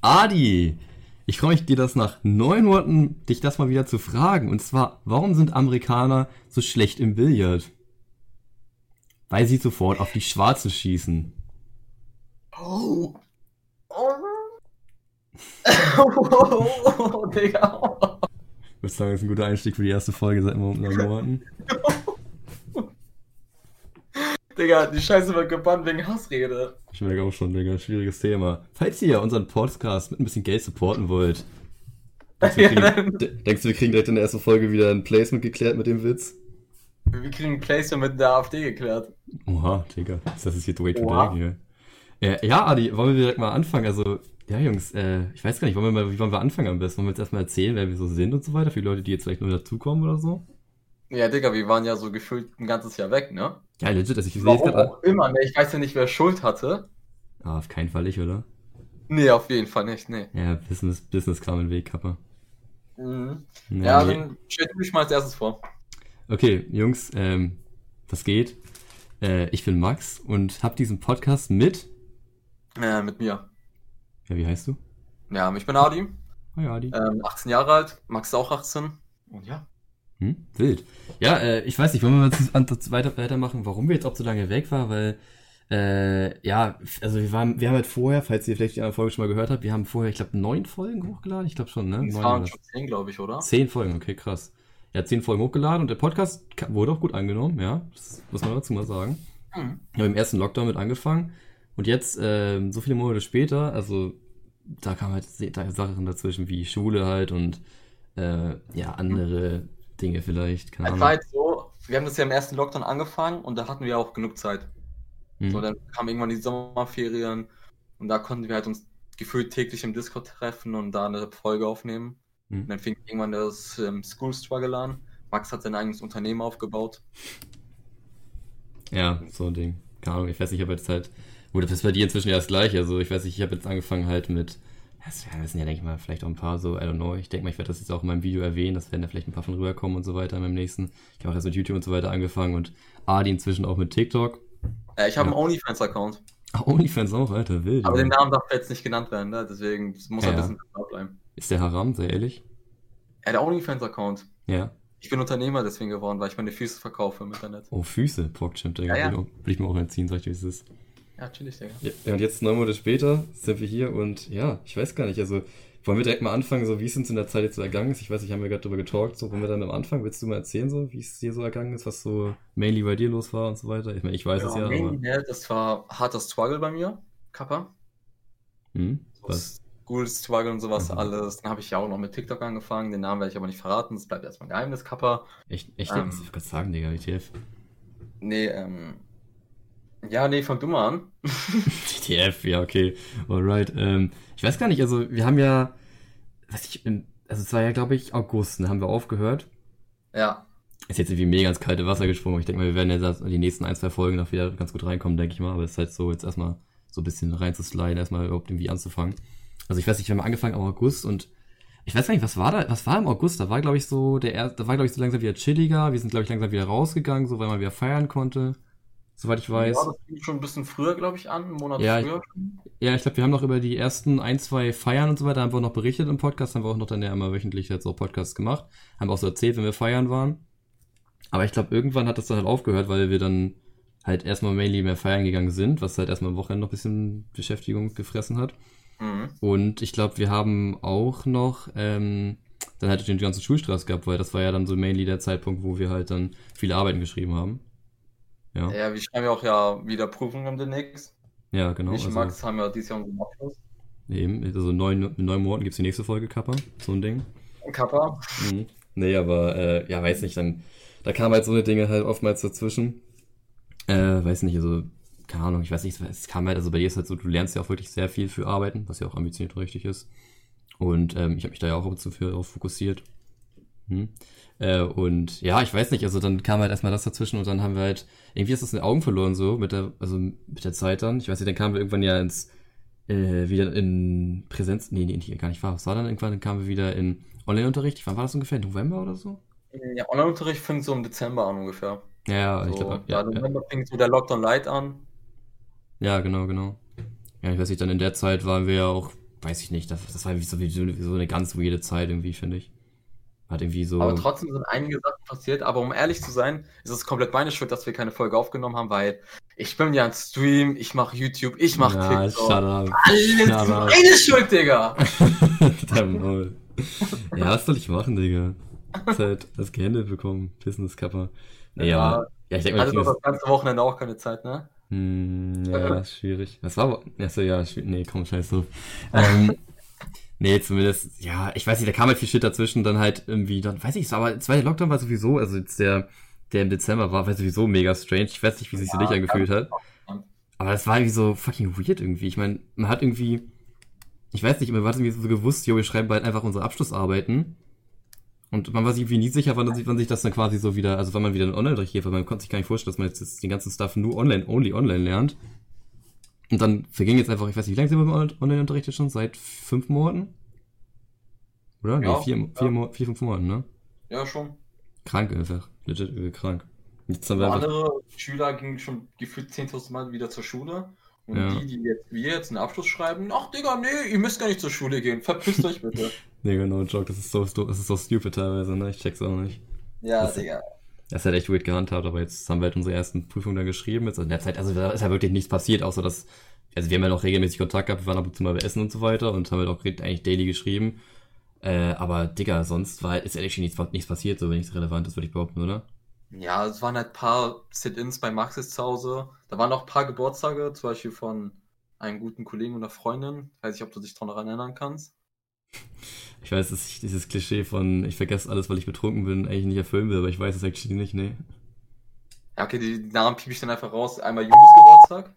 Adi, ich freue mich, dir das nach neun Monaten, dich das mal wieder zu fragen. Und zwar, warum sind Amerikaner so schlecht im Billard? Weil sie sofort auf die Schwarze schießen. Oh. Oh. oh, oh, Digga. Ich würde sagen, das ist ein guter Einstieg für die erste Folge seit neun Monaten. Digga, die Scheiße wird gebannt wegen Hassrede. Ich merke auch schon, Digga, schwieriges Thema. Falls ihr unseren Podcast mit ein bisschen Geld supporten wollt, denkst du, wir kriegen, denkst du, wir kriegen direkt in der ersten Folge wieder ein Placement geklärt mit dem Witz? Wir kriegen ein Placement mit der AfD geklärt. Oha, Digga, das ist jetzt way too dark hier. Ja, ja, Adi, wollen wir direkt mal anfangen? Also, ja, Jungs, äh, ich weiß gar nicht, wollen wir mal, wie wollen wir anfangen am besten? Wollen wir jetzt erstmal erzählen, wer wir so sind und so weiter, für die Leute, die jetzt vielleicht nur dazukommen oder so? Ja, Digga, wir waren ja so gefühlt ein ganzes Jahr weg, ne? Ja, legit, also ich Warum auch immer, ne? Ich weiß ja nicht, wer Schuld hatte. Ah, auf keinen Fall ich, oder? Nee, auf jeden Fall nicht, nee. Ja, Business, Business kam in den Weg, Kappa. Mhm. Nee, Ja, dann stell du mich mal als erstes vor. Okay, Jungs, ähm, was geht? Äh, ich bin Max und hab diesen Podcast mit. Äh, mit mir. Ja, wie heißt du? Ja, ich bin Adi, Hi, Adi. ähm, 18 Jahre alt, Max ist auch 18. Und ja. Hm? Wild. Ja, äh, ich weiß nicht, wollen wir mal zu- an- zu- weiter, weitermachen, warum wir jetzt auch so lange weg waren, weil, äh, ja, also wir waren, wir haben halt vorher, falls ihr vielleicht die andere Folge schon mal gehört habt, wir haben vorher, ich glaube, neun Folgen hochgeladen, ich glaube schon, ne? Es Neun waren schon 10, glaube ich, oder? Zehn Folgen, okay, krass. Hat zehn Folgen hochgeladen und der Podcast wurde auch gut angenommen, ja, das muss man dazu mal sagen. Mhm. Wir haben im ersten Lockdown mit angefangen und jetzt, ähm, so viele Monate später, also da kamen halt Sachen dazwischen wie Schule halt und äh, ja, andere Dinge vielleicht, keine Ahnung. war halt so, wir haben das ja im ersten Lockdown angefangen und da hatten wir auch genug Zeit. Hm. So, dann kamen irgendwann die Sommerferien und da konnten wir halt uns gefühlt täglich im Discord treffen und da eine Folge aufnehmen. Hm. Und dann fing irgendwann das ähm, School Struggle an. Max hat sein eigenes Unternehmen aufgebaut. Ja, so ein Ding. Keine Ahnung, ich weiß nicht, ich habe jetzt halt, gut, das ist bei dir inzwischen ja das gleiche, also ich weiß nicht, ich habe jetzt angefangen halt mit, das, sind ja, denke ich mal, vielleicht auch ein paar so, I don't know, ich denke mal, ich werde das jetzt auch in meinem Video erwähnen, das werden da vielleicht ein paar von rüberkommen und so weiter in meinem nächsten. Ich habe auch erst mit YouTube und so weiter angefangen und Adi inzwischen auch mit TikTok. Äh, ich habe Ja. einen OnlyFans-Account, Ach, OnlyFans auch, Alter, wild. aber den Namen darf jetzt nicht genannt werden, ne? deswegen muss er Ja. ein bisschen klar bleiben. Ist der Haram, sehr ehrlich? Ja, der OnlyFans-Account. Ja. Ich bin Unternehmer deswegen geworden, weil ich meine Füße verkaufe im Internet. Oh, Füße, PogChamp, Digga. Ja, ja. Will, ich auch- will ich mir auch entziehen, sag ich, wie es ist. Ja, chillig, Digga. Ja, und jetzt neun Monate später sind wir hier und ja, ich weiß gar nicht, also wollen wir direkt mal anfangen, so wie es uns in der Zeit jetzt so ergangen ist? Ich weiß nicht, haben wir gerade drüber getalkt, so wollen wir dann am Anfang, willst du mal erzählen, so wie es dir so ergangen ist, was so mainly bei dir los war und so weiter? Ich meine, ich weiß es ja, aber ne, das war harter Struggle bei mir, Kappa. hm, was? School Struggle und sowas Mhm. alles. Dann habe ich ja auch noch mit TikTok angefangen. Den Namen werde ich aber nicht verraten. Das bleibt erstmal ein Geheimnis, Kappa. Echt, echt, Ähm. was ich gerade sagen, Digga, WTF? Nee, ähm. Ja, nee, fang du mal an. WTF, ja, okay, alright, ähm, ich weiß gar nicht, also wir haben ja, was ich, also es war ja, glaube ich, August, da haben wir aufgehört. Ja. Ist jetzt irgendwie mega ins kalte Wasser gesprungen. Ich denke mal, wir werden jetzt die nächsten ein, zwei Folgen noch wieder ganz gut reinkommen, denke ich mal. Aber es ist halt so, jetzt erstmal so ein bisschen reinzusliden, erstmal überhaupt irgendwie anzufangen. Also ich weiß nicht, wir haben angefangen im August und ich weiß gar nicht, was war da, was war im August? Da war, glaube ich, so, der erste, da war, glaube ich, so langsam wieder chilliger. Wir sind, glaube ich, langsam wieder rausgegangen, so weil man wieder feiern konnte. Soweit ich weiß. Ja, das fing schon ein bisschen früher, glaube ich, an. Einen Monat Ja, früher. Ja, ich glaube, wir haben noch über die ersten ein, zwei Feiern und so weiter, haben wir auch noch berichtet im Podcast, haben wir auch noch dann ja immer wöchentlich jetzt auch Podcasts gemacht, haben auch so erzählt, wenn wir feiern waren. Aber ich glaube, irgendwann hat das dann halt aufgehört, weil wir dann halt erstmal mainly mehr feiern gegangen sind, was halt erstmal am Wochenende noch ein bisschen Beschäftigung gefressen hat. Mhm. Und ich glaube, wir haben auch noch ähm, dann halt den ganzen Schulstress gehabt, weil das war ja dann so mainly der Zeitpunkt, wo wir halt dann viele Arbeiten geschrieben haben. Ja, Ja, wir schreiben ja auch ja wieder Prüfungen demnächst. ja genau. ich und Also, Max haben ja dieses Jahr unseren Abschluss. eben, also neun, in neun Monaten gibt's die nächste Folge, Kappa, so ein Ding. Kappa. Mhm. Nee, aber äh, ja, weiß nicht, dann da kamen halt so eine Dinge halt oftmals dazwischen. Äh, weiß nicht, also, keine Ahnung, ich weiß nicht, es kam halt, also bei dir ist halt so, du lernst ja auch wirklich sehr viel für Arbeiten, was ja auch ambitioniert und richtig ist. Und ähm, ich habe mich da ja auch zu für darauf fokussiert. Hm. Äh, und ja, ich weiß nicht, also dann kam halt erstmal das dazwischen und dann haben wir halt, irgendwie ist das in den Augen verloren so, mit der, also mit der Zeit dann. Ich weiß nicht, dann kamen wir irgendwann ja ins, äh, wieder in Präsenz, nee, nee, nee, gar nicht wahr. Was war dann irgendwann? Dann kamen wir wieder in Online-Unterricht. Wann war das ungefähr? November oder so? Ja, Online-Unterricht fängt so im Dezember an ungefähr. Ja, ja, ich So, glaube, ja, ja, ja, November fängt so der Lockdown Light an. ja, genau, genau. Ja, ich weiß nicht, dann in der Zeit waren wir ja auch weiß ich nicht, das, das war irgendwie so, wie so eine ganz weirde Zeit irgendwie, finde ich. Hat irgendwie so. Aber trotzdem sind einige Sachen passiert. Aber um ehrlich zu sein, ist es komplett meine Schuld, dass wir keine Folge aufgenommen haben, weil ich bin ja ein Stream, ich mache YouTube, ich mache ja, TikTok. shut up. Alles Shut meine Schuld, Digga. Dein Maul. ja, was soll ich machen, Digga? Das ist halt das gehandelt bekommen, Business Kappa. Ja. ja, ich denke mal, Also das ganze Wochenende auch keine Zeit, ne? Hm, ja, ist schwierig. Das war aber. Achso, ja, schwierig. Nee, komm, scheiß drauf. Ähm, nee, zumindest, ja, ich weiß nicht, da kam halt viel Shit dazwischen, dann halt irgendwie, dann weiß ich, es aber der zweite Lockdown war sowieso, also jetzt der, der im Dezember war, war sowieso mega strange. Ich weiß nicht, wie sich Ja, dich angefühlt hat. Aber das war irgendwie so fucking weird irgendwie. Ich meine, man hat irgendwie, ich weiß nicht, man hat irgendwie so gewusst, jo, wir schreiben bald einfach unsere Abschlussarbeiten. Und man war sich irgendwie nie sicher, wann, sich- wann sich das dann quasi so wieder, also wann man wieder einen Online-Unterricht gibt, weil man konnte sich gar nicht vorstellen, dass man jetzt das- den ganzen Stuff nur online, only online lernt. Und dann verging jetzt einfach, ich weiß nicht, wie lange sind wir im On- Online-Unterricht jetzt schon? Seit fünf Monaten? Oder? Ja, nee, vier, vier, ja. Vier, fünf Monaten, ne? Ja, schon. Krank einfach. Legit übel krank. Jetzt haben andere Schüler gingen schon gefühlt 10.000 Mal wieder zur Schule. Und Ja. die, die jetzt, wir jetzt einen Abschluss schreiben, ach Digga, nee, ihr müsst gar nicht zur Schule gehen. Verpisst euch bitte. nee, genau, Joke, das ist so, das ist so stupid teilweise, ne? Ich check's auch nicht. Ja, Das- Digga. Das halt echt weird gehandhabt, aber jetzt haben wir halt unsere ersten Prüfungen dann geschrieben. Jetzt in der Zeit, also da ist ja wirklich nichts passiert, außer dass, also wir haben ja noch regelmäßig Kontakt gehabt, wir waren ab und zu mal essen und so weiter und haben halt auch eigentlich daily geschrieben. Äh, aber Digga, sonst war ist ehrlich nichts, nichts passiert, so wenn nichts relevant ist, würde ich behaupten, oder? Ja, es waren halt paar Sit-ins bei Maxis zu Hause. Da waren auch ein paar Geburtstage, zum Beispiel von einem guten Kollegen einer Freundin. Weiß nicht, ob du dich daran erinnern kannst. Ich weiß, dass ich dieses Klischee von ich vergesse alles, weil ich betrunken bin, eigentlich nicht erfüllen will, aber ich weiß es actually nicht, nee. Ja, okay, die Namen piep ich dann einfach raus. Einmal Julis Geburtstag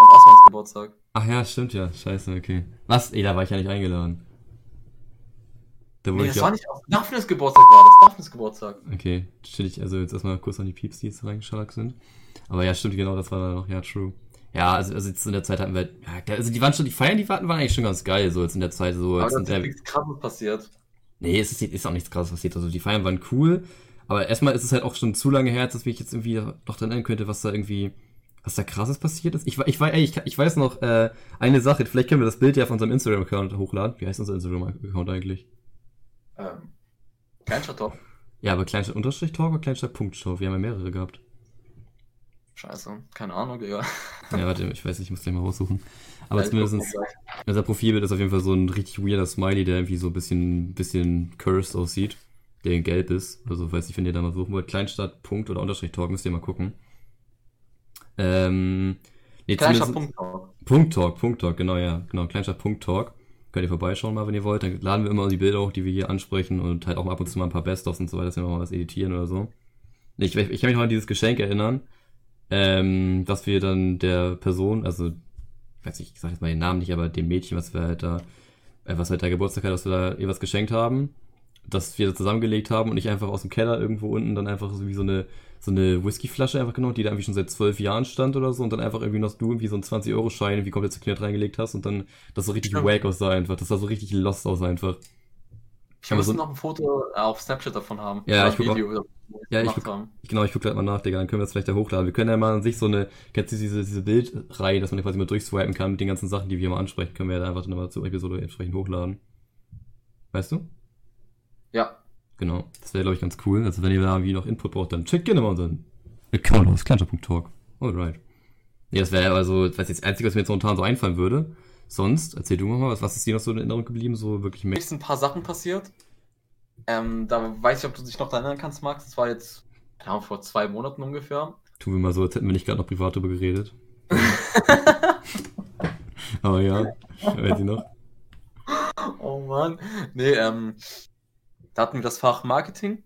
und Osmans Geburtstag. Ach ja, stimmt ja, scheiße, okay. Was? Ey, da war ich ja nicht eingeladen. Da wurde Nee, das war nicht aus Daphnes Geburtstag war das. Daphnes Geburtstag. Okay, ich also jetzt erstmal kurz an die Pieps, die jetzt reingeschaltet sind. Aber ja, stimmt, genau, das war dann noch, ja, true. Ja, also, also jetzt in der Zeit hatten wir, also die waren schon, die Feiern, die hatten, waren eigentlich schon ganz geil, so jetzt in der Zeit, so Aber jetzt ist der, nichts krasses passiert. nee, es ist, ist auch nichts krasses passiert, also die Feiern waren cool, aber erstmal ist es halt auch schon zu lange her, dass ich jetzt irgendwie noch dran erinnern könnte, was da irgendwie, was da krasses passiert ist. Ich, ich, ich, ich weiß noch, äh, eine Sache, vielleicht können wir das Bild ja auf unserem Instagram-Account hochladen. Wie heißt unser Instagram-Account eigentlich? Ähm, Kleinstadt-Top. Ja, aber Kleinstadt-Talk oder Kleinstadt-Talk? Wir haben ja mehrere gehabt. Scheiße, keine Ahnung, Digga. Ja, warte, ich weiß nicht, ich muss den mal raussuchen. Aber Ja, zumindest, gleich. unser Profilbild ist auf jeden Fall so ein richtig weirder Smiley, der irgendwie so ein bisschen, bisschen cursed aussieht, der in gelb ist. Also, weiß ich, wenn ihr da mal suchen wollt, Kleinstadt, Punkt oder Unterstrich Talk, müsst ihr mal gucken. Ähm, nee, Kleinstadt Punkt Talk. Punkt Talk, Punkt Talk, genau, ja, genau, Kleinstadt Punkt Talk. Könnt ihr vorbeischauen mal, wenn ihr wollt. Dann laden wir immer die Bilder hoch, die wir hier ansprechen und halt auch ab und zu mal ein paar Best-ofs und so weiter, dass wir mal was editieren oder so. Ich, ich kann mich noch an dieses Geschenk erinnern, ähm, dass wir dann der Person, also, ich weiß nicht, ich sag jetzt mal den Namen nicht, aber dem Mädchen, was wir halt da, äh, was halt da Geburtstag hat, dass wir da ihr was geschenkt haben, dass wir das zusammengelegt haben und ich einfach aus dem Keller irgendwo unten dann einfach so wie so eine, so eine Whiskyflasche einfach genommen, die da irgendwie schon seit zwölf Jahren stand oder so und dann einfach irgendwie noch du irgendwie so einen 20-Euro-Schein irgendwie komplett zerknittert reingelegt hast und dann das so richtig Stimmt. wack aussah einfach. Das sah so richtig lost aus einfach. Ich muss so- noch ein Foto äh, auf Snapchat davon haben. Ja, ich guck ein Video, wo wir Ja, ich guck- haben. Ich, genau, ich gucke gerade mal nach, Digga, dann können wir das vielleicht da hochladen. Wir können ja mal an sich so eine, kennst du diese, diese Bildreihe, dass man quasi mal durchswipen kann mit den ganzen Sachen, die wir mal ansprechen, können wir ja da einfach dann mal zur Episode entsprechend hochladen. Weißt du? Ja. Genau. Das wäre, glaube ich, ganz cool. Also wenn ihr da irgendwie noch Input braucht, dann checkt gerne mal unseren Account aus, kleinstadt.talk. Alright. Nee, das wäre also, das ist das Einzige, was mir jetzt momentan so einfallen würde. Sonst, erzähl du mal, was, was ist dir noch so in Erinnerung geblieben, so wirklich Mir sind ein paar Sachen passiert. Ähm, da weiß ich, ob du dich noch daran erinnern kannst, Max. Das war jetzt, Ahnung, vor zwei Monaten ungefähr. Tun wir mal so, als hätten wir nicht gerade noch privat drüber geredet. Aber ja, weiß ich noch. Oh Mann. Nee, ähm, da hatten wir das Fach Marketing.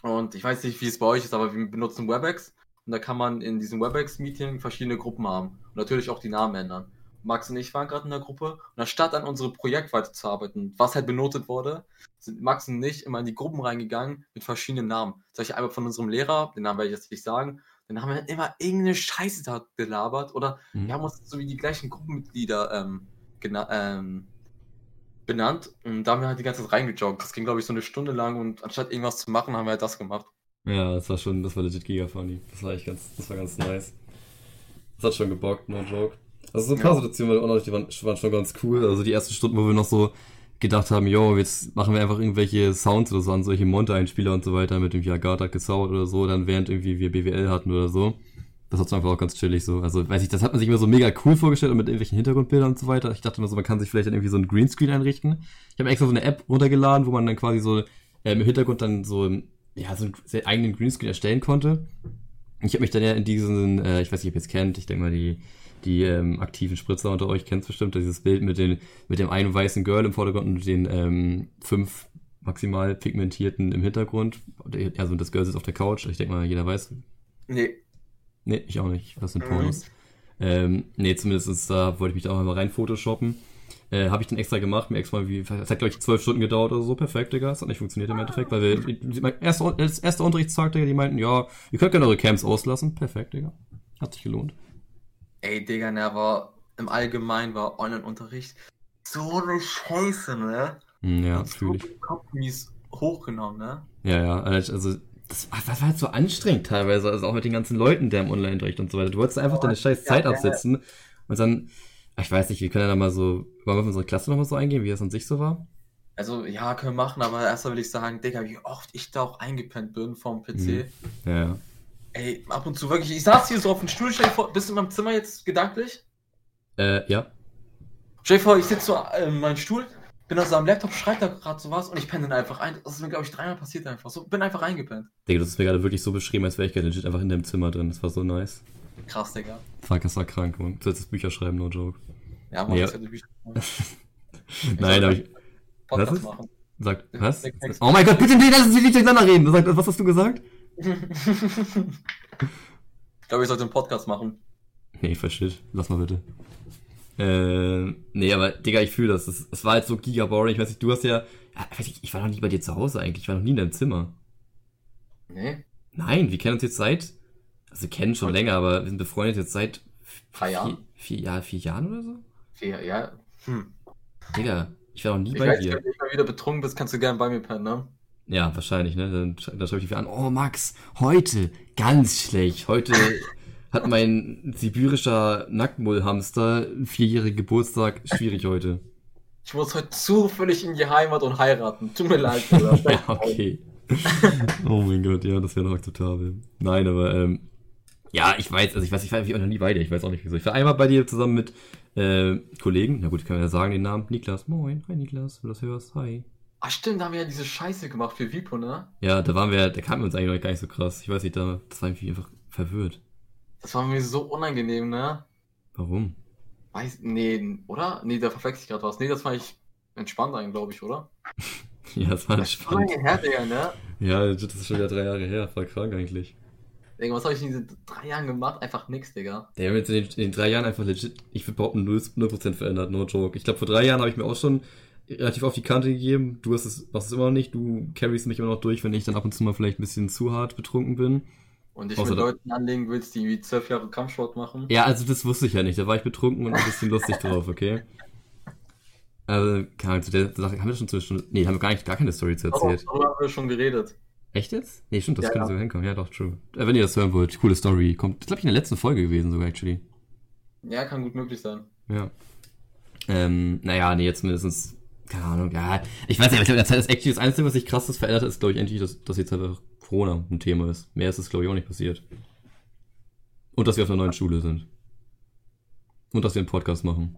Und ich weiß nicht, wie es bei euch ist, aber wir benutzen WebEx. Und da kann man in diesem WebEx-Meeting verschiedene Gruppen haben. Und natürlich auch die Namen ändern. Max und ich waren gerade in der Gruppe. Und anstatt an unserem Projekt weiterzuarbeiten, was halt benotet wurde, sind Max und ich immer in die Gruppen reingegangen mit verschiedenen Namen. Sag ich einmal von unserem Lehrer, den Namen werde ich jetzt nicht sagen. Dann haben wir immer irgendeine Scheiße da gelabert. Oder Mhm. wir haben uns so wie die gleichen Gruppenmitglieder ähm, ähm, benannt und da haben wir halt die ganze Zeit reingejoggt. Das ging, glaube ich, so eine Stunde lang und anstatt irgendwas zu machen, haben wir halt das gemacht. Ja, das war schon, das war legit giga funny. Das war echt ganz, das war ganz nice. Das hat schon gebockt, no joke. Also so ein paar Ja. Situationen waren, auch noch, die waren, schon ganz cool. Also die ersten Stunden, wo wir noch so gedacht haben, yo, jetzt machen wir einfach irgendwelche Sounds oder so an solche Monte-Einspieler und so weiter mit irgendwie Agatha gezaubert oder so, dann während irgendwie wir BWL hatten oder so. Das hat einfach auch ganz chillig so. Also, weiß ich, das hat man sich immer so mega cool vorgestellt und mit irgendwelchen Hintergrundbildern und so weiter. Ich dachte immer so, man kann sich vielleicht dann irgendwie so ein Greenscreen einrichten. Ich habe extra so eine App runtergeladen, wo man dann quasi so äh, im Hintergrund dann so, ja, so einen eigenen Greenscreen erstellen konnte. Ich habe mich dann ja in diesen, äh, ich weiß nicht, ob ihr es kennt, ich denke mal, die, die ähm, aktiven Spritzer unter euch kennt bestimmt, dieses Bild mit, den, mit dem einen weißen Girl im Vordergrund und den ähm, fünf maximal pigmentierten im Hintergrund. Also das Girl sitzt auf der Couch, ich denke mal, jeder weiß. Nee. Nee, ich auch nicht, was sind Mhm. Pornos. Ähm, nee, zumindest da wollte ich mich da auch mal rein photoshoppen. Äh, habe ich dann extra gemacht, mir extra mal wie, es hat glaube ich zwölf Stunden gedauert oder so, perfekt, Digga. Es hat nicht funktioniert im Endeffekt, weil wir, erster, das erste Unterrichtstag, Digga, die meinten, ja, ihr könnt gerne eure Camps auslassen. Perfekt, Digga. Hat sich gelohnt. Ey, Digga, ne, aber im Allgemeinen war Online-Unterricht so eine Scheiße, ne? Hm, ja, Und so Kopfmies hochgenommen, ne? Ja, ja, also, das war, das war halt so anstrengend teilweise, also auch mit den ganzen Leuten, der im Online-Unterricht und so weiter. Du wolltest einfach deine scheiß Zeit ja, ja. absetzen und dann, ich weiß nicht, wir können ja da mal so, wollen wir auf unsere Klasse nochmal so eingehen, wie das an sich so war? Also, ja, können wir machen, aber erstmal will ich sagen, Digga, wie oft ich da auch eingepennt bin vom PC. Mhm. Ja, ja. Ey, ab und zu wirklich, ich saß hier so auf dem Stuhl, stell vor, bist du in meinem Zimmer jetzt gedanklich? Äh, ja. Stell vor, ich sitze so äh, in meinem Stuhl, bin da so am Laptop, schreibe da gerade so was und ich penne dann einfach ein. Das ist mir, glaube ich, dreimal passiert einfach. So, bin einfach eingepennt. Digga, das ist mir gerade wirklich so beschrieben, als wäre ich gerade legit einfach in deinem Zimmer drin. Das war so nice. Krass, Digga. Fuck, das war krank, Mann. Du solltest Bücher schreiben, no joke. Ja, man Ja. die Bücher Nein, aber ich. Podcast Was ist? machen. Sagt, was? Oh mein Gott, bitte nee, lass uns nicht durcheinander reden. Sag, was hast du gesagt? Ich glaube, ich sollte einen Podcast machen. Nee, versteht. Lass mal bitte. Äh, nee, aber Digga, ich fühle das. Es es war halt so giga boring. Ich weiß nicht, du hast ja. ja ich, weiß nicht, ich war noch nie bei dir zu Hause eigentlich. Ich war noch nie in deinem Zimmer. Nee, Nein, wir kennen uns jetzt seit. Also, kennen schon länger, aber wir sind befreundet jetzt seit. Drei Jahren? Vier, vier, Jahr, vier Jahren oder so? vier, ja. Hm. Digga, ich war noch nie Ich bei weiß, dir. wenn du mal wieder betrunken bist, kannst du gerne bei mir pennen, ne? Ja, wahrscheinlich, ne? Dann, dann schreibe ich wieder an, oh Max, heute ganz schlecht. Heute hat mein sibirischer Nacktmullhamster vierjährigen Geburtstag. Schwierig heute. Ich muss heute zufällig in die Heimat und heiraten. Tut mir leid, Bruder. Ja, okay. oh mein Gott, ja, das wäre noch akzeptabel. Nein, aber ähm, ja, ich weiß, also ich weiß, ich war auch noch nie bei dir. Ich weiß auch nicht wieso. Ich war einmal bei dir zusammen mit äh, Kollegen. Na gut, ich kann ja sagen den Namen. Niklas, moin. Hi Niklas, wenn du das hörst. Hi. Ach stimmt, da haben wir ja diese Scheiße gemacht für Vipo, ne? Ja, da waren wir, da kamen wir uns eigentlich gar nicht so krass. Ich weiß nicht, da, das war irgendwie einfach verwirrt. Das war mir so unangenehm, ne? Warum? Weiß, nee, oder? Nee, da verwechsel ich gerade was. Nee, das war ich entspannt eigentlich, glaube ich, oder? Ja, das war Das spannend. lange her, Digga, ne? Ja, das ist schon wieder drei Jahre her. Voll krank eigentlich. Digga, was habe ich in diesen drei Jahren gemacht? Einfach nix, Digga. Der hat jetzt in den, in den drei Jahren einfach legit, ich würde behaupten, 0%, 0 verändert, no joke. Ich glaube, vor drei Jahren habe ich mir auch schon relativ auf die Kante gegeben. Du hast es, machst es immer noch nicht. Du carryst mich immer noch durch, wenn ich dann ab und zu mal vielleicht ein bisschen zu hart betrunken bin. Und dich Außer mit Leuten anlegen willst, die wie zwölf Jahre Kampfsport machen. Ja, also das wusste ich ja nicht. Da war ich betrunken und ein bisschen lustig drauf, okay? Also, keine Ahnung, zu der Sache haben wir schon zwischen, nee, haben wir gar nicht, gar keine Story zu Darüber erzählt. darüber haben wir schon geredet. Echt jetzt? Nee, stimmt, das Ja, könnte ja. sogar hinkommen. Ja, doch, true. Äh, wenn ihr das hören wollt, coole Story. Kommt, das glaube ich in der letzten Folge gewesen sogar, actually. Ja, kann gut möglich sein. Ja. Ähm, naja, nee, jetzt mindestens, keine Ahnung, ja. Ich weiß nicht, aber ich glaube, in der Zeit ist das Einzige, was sich krasses verändert hat, ist, glaube ich, endlich, dass, dass jetzt einfach Corona ein Thema ist. Mehr ist es, glaube ich, auch nicht passiert. Und dass wir auf einer neuen Schule sind. Und dass wir einen Podcast machen.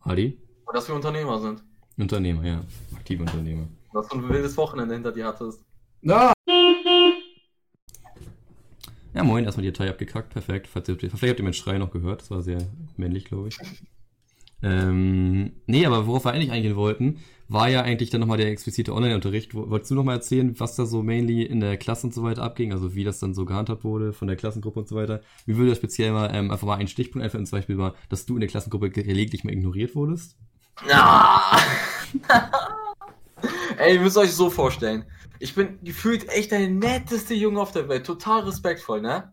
Adi? Und dass wir Unternehmer sind. Unternehmer, ja. Aktive Unternehmer. Dass du ein wildes Wochenende hinter dir hattest. Ja! Ja, moin, erstmal die Datei abgekackt, perfekt. Falls ihr, vielleicht habt ihr meinen Schrei noch gehört, das war sehr männlich, glaube ich. Ähm, nee, aber worauf wir eigentlich eingehen wollten, war ja eigentlich dann nochmal der explizite Online-Unterricht. Wo- Wolltest du nochmal erzählen, was da so mainly in der Klasse und so weiter abging, also wie das dann so gehandhabt wurde von der Klassengruppe und so weiter? Wie würde das speziell mal, ähm, einfach mal einen Stichpunkt einfach zum Beispiel war, dass du in der Klassengruppe gelegentlich mal ignoriert wurdest? Ah! Ey, ihr müsst euch so vorstellen. Ich bin gefühlt echt der netteste Junge auf der Welt. Total respektvoll, ne?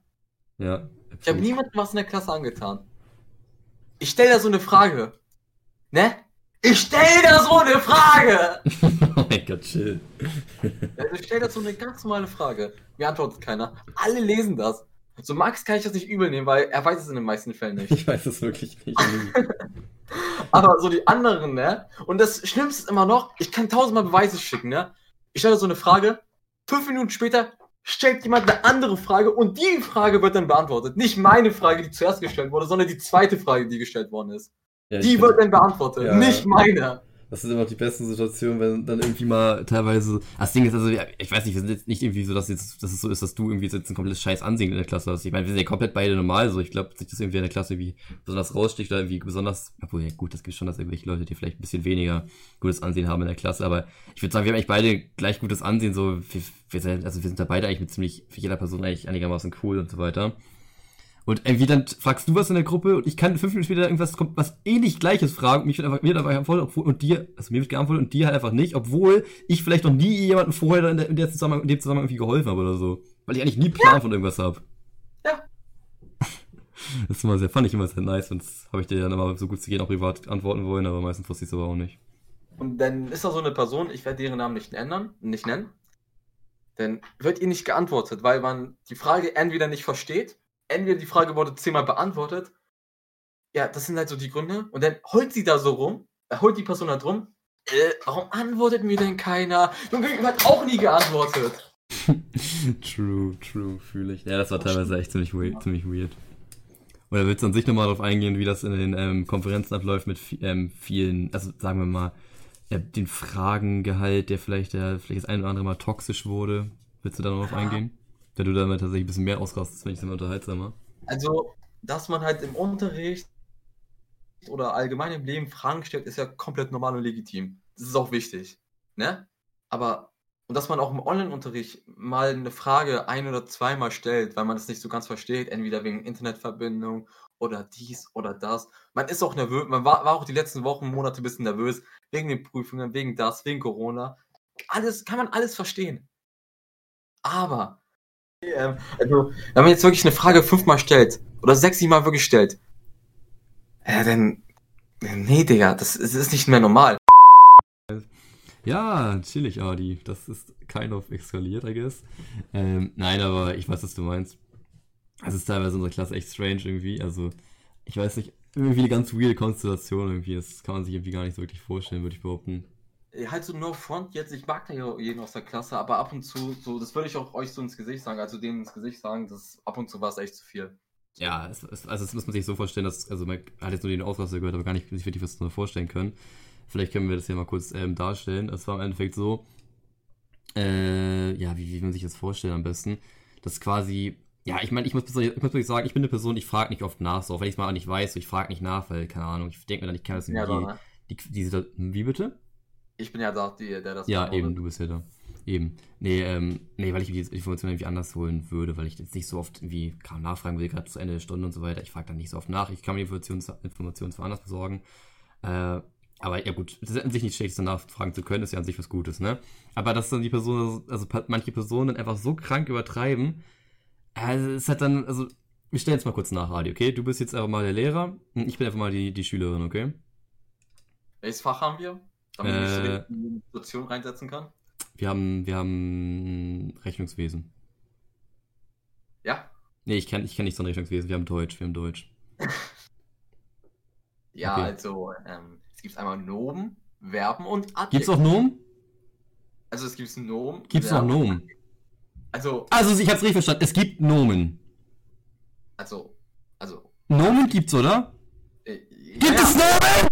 Ja. Ich habe niemandem was in der Klasse angetan. Ich stell da so eine Frage. Ne? Ich stell da so eine Frage! oh mein Gott, chill. Also ich stell da so eine ganz normale Frage. Mir antwortet keiner. Alle lesen das. So Max kann ich das nicht übel nehmen, weil er weiß es in den meisten Fällen nicht. Ich weiß es wirklich nicht. Aber so die anderen, ne? Und das Schlimmste ist immer noch, ich kann tausendmal Beweise schicken, ne? Ich stelle so eine Frage, fünf Minuten später stellt jemand eine andere Frage und die Frage wird dann beantwortet. Nicht meine Frage, die zuerst gestellt wurde, sondern die zweite Frage, die gestellt worden ist. Ja, die wird dann beantwortet, Ja. nicht meine. Das sind immer die besten Situationen, wenn dann irgendwie mal teilweise. Das Ding ist also, ich weiß nicht, wir sind jetzt nicht irgendwie so, dass, jetzt, dass es so ist, dass du irgendwie jetzt ein komplettes Scheiß Ansehen in der Klasse hast. Ich meine, wir sind ja komplett beide normal, so ich glaube, sich das irgendwie in der Klasse wie besonders raussticht oder irgendwie besonders. Obwohl, ja gut, das gibt schon, dass irgendwelche Leute, die vielleicht ein bisschen weniger gutes Ansehen haben in der Klasse, aber ich würde sagen, wir haben eigentlich beide gleich gutes Ansehen, so wir, wir sind, also wir sind da beide eigentlich mit ziemlich für jeder Person eigentlich einigermaßen cool und so weiter. Und irgendwie dann fragst du was in der Gruppe und ich kann fünf Minuten später irgendwas kommt, was ähnlich gleiches fragen und mich wird einfach, mir wird einfach geantwortet, obwohl, und dir, also mir wird geantwortet und dir halt einfach nicht, obwohl ich vielleicht noch nie jemanden vorher in, der, in, der Zusammenhang, in dem Zusammenhang irgendwie geholfen habe oder so. Weil ich eigentlich nie Plan von irgendwas habe. Ja. Das ist immer sehr, fand ich immer sehr nice und das habe ich dir dann immer so gut zu gehen auch privat antworten wollen, aber meistens wusste ich es aber auch nicht. Und dann ist da so eine Person, ich werde deren Namen nicht ändern, nicht nennen. Dann wird ihr nicht geantwortet, weil man die Frage entweder nicht versteht, entweder die Frage wurde zehnmal beantwortet. Ja, das sind halt so die Gründe. Und dann heult sie da so rum, äh, heult die Person halt rum. Äh, warum antwortet mir denn keiner? Junge, hat auch nie geantwortet. true, true, fühle ich. Ja, das war teilweise echt ziemlich weird. Ziemlich weird. Oder willst du an sich nochmal darauf eingehen, wie das in den ähm, Konferenzen abläuft mit ähm, vielen, also sagen wir mal, äh, den Fragengehalt, der vielleicht, der vielleicht das ein oder andere Mal toxisch wurde? Willst du da noch drauf eingehen? Wenn du damit tatsächlich ein bisschen mehr ausrastest, finde ich es immer unterhaltsamer. Also, dass man halt im Unterricht oder allgemein im Leben Fragen stellt, ist ja komplett normal und legitim. Das ist auch wichtig. Ne? Aber, und dass man auch im Online-Unterricht mal eine Frage ein- oder zweimal stellt, weil man es nicht so ganz versteht, entweder wegen Internetverbindung oder dies oder das. Man ist auch nervös, man war, war auch die letzten Wochen, Monate ein bisschen nervös, wegen den Prüfungen, wegen das, wegen Corona. Alles, kann man alles verstehen. Aber, ähm, also, wenn man jetzt wirklich eine Frage fünfmal stellt oder sechsmal wirklich stellt, ja, dann, nee, Digga, das ist nicht mehr normal. Ja, chillig, Adi. Das ist kind of eskaliert, I guess. Ähm, nein, aber ich weiß, was du meinst. Es ist teilweise in unserer Klasse echt strange irgendwie. Also, ich weiß nicht, irgendwie eine ganz weirde Konstellation irgendwie. Das kann man sich irgendwie gar nicht so wirklich vorstellen, würde ich behaupten. Halt so no front jetzt, ich mag da ja jeden aus der Klasse, aber ab und zu, so, das würde ich auch euch so ins Gesicht sagen, also denen ins Gesicht sagen, das ab und zu war es echt zu viel. Ja, es, es, also das muss man sich so vorstellen, dass, also man hat jetzt nur den Ausraster gehört, aber gar nicht sich wirklich was darunter vorstellen können. Vielleicht können wir das hier mal kurz ähm, darstellen. Es war im Endeffekt so, äh, ja, wie, wie man sich das vorstellen am besten? Das quasi, ja, ich meine, ich muss, ich muss wirklich sagen, ich bin eine Person, ich frage nicht oft nach, so, auch wenn ich es mal nicht weiß, so, ich frage nicht nach, weil, keine Ahnung, ich denke mir dann, ich kann das Ja, irgendwie, da, ne? die, diese, wie bitte? Ich bin ja da, die, der das Ja, eben, du bist ja da. Eben. Nee, ähm, nee, weil ich die Informationen irgendwie anders holen würde, weil ich jetzt nicht so oft irgendwie kaum nachfragen will, gerade zu Ende der Stunde und so weiter. Ich frage dann nicht so oft nach. Ich kann mir die Informationen, Informationen zwar anders besorgen. Äh, aber ja gut, es ist an sich nicht schlecht, so nachfragen zu können, ist ja an sich was Gutes, ne? Aber dass dann die Personen, also manche Personen dann einfach so krank übertreiben, also es hat dann, also, wir stellen jetzt mal kurz nach, Adi, okay? Du bist jetzt einfach mal der Lehrer und ich bin einfach mal die, die Schülerin, okay? Welches Fach haben wir? Damit ich Äh, mich in die Situation reinsetzen kann? Wir haben, wir haben Rechnungswesen. Ja? Nee, ich kann, ich kann nicht so ein Rechnungswesen. Wir haben Deutsch, wir haben Deutsch. Ja, Okay. also, ähm, es gibt einmal Nomen, Verben und Adjektive. Gibt's auch Nomen? Also es gibt Nomen. Gibt's auch Nomen? Also, Also, ich hab's richtig verstanden. Es gibt Nomen. also, also. Nomen gibt's, oder? Äh, Gibt ja, es Nomen?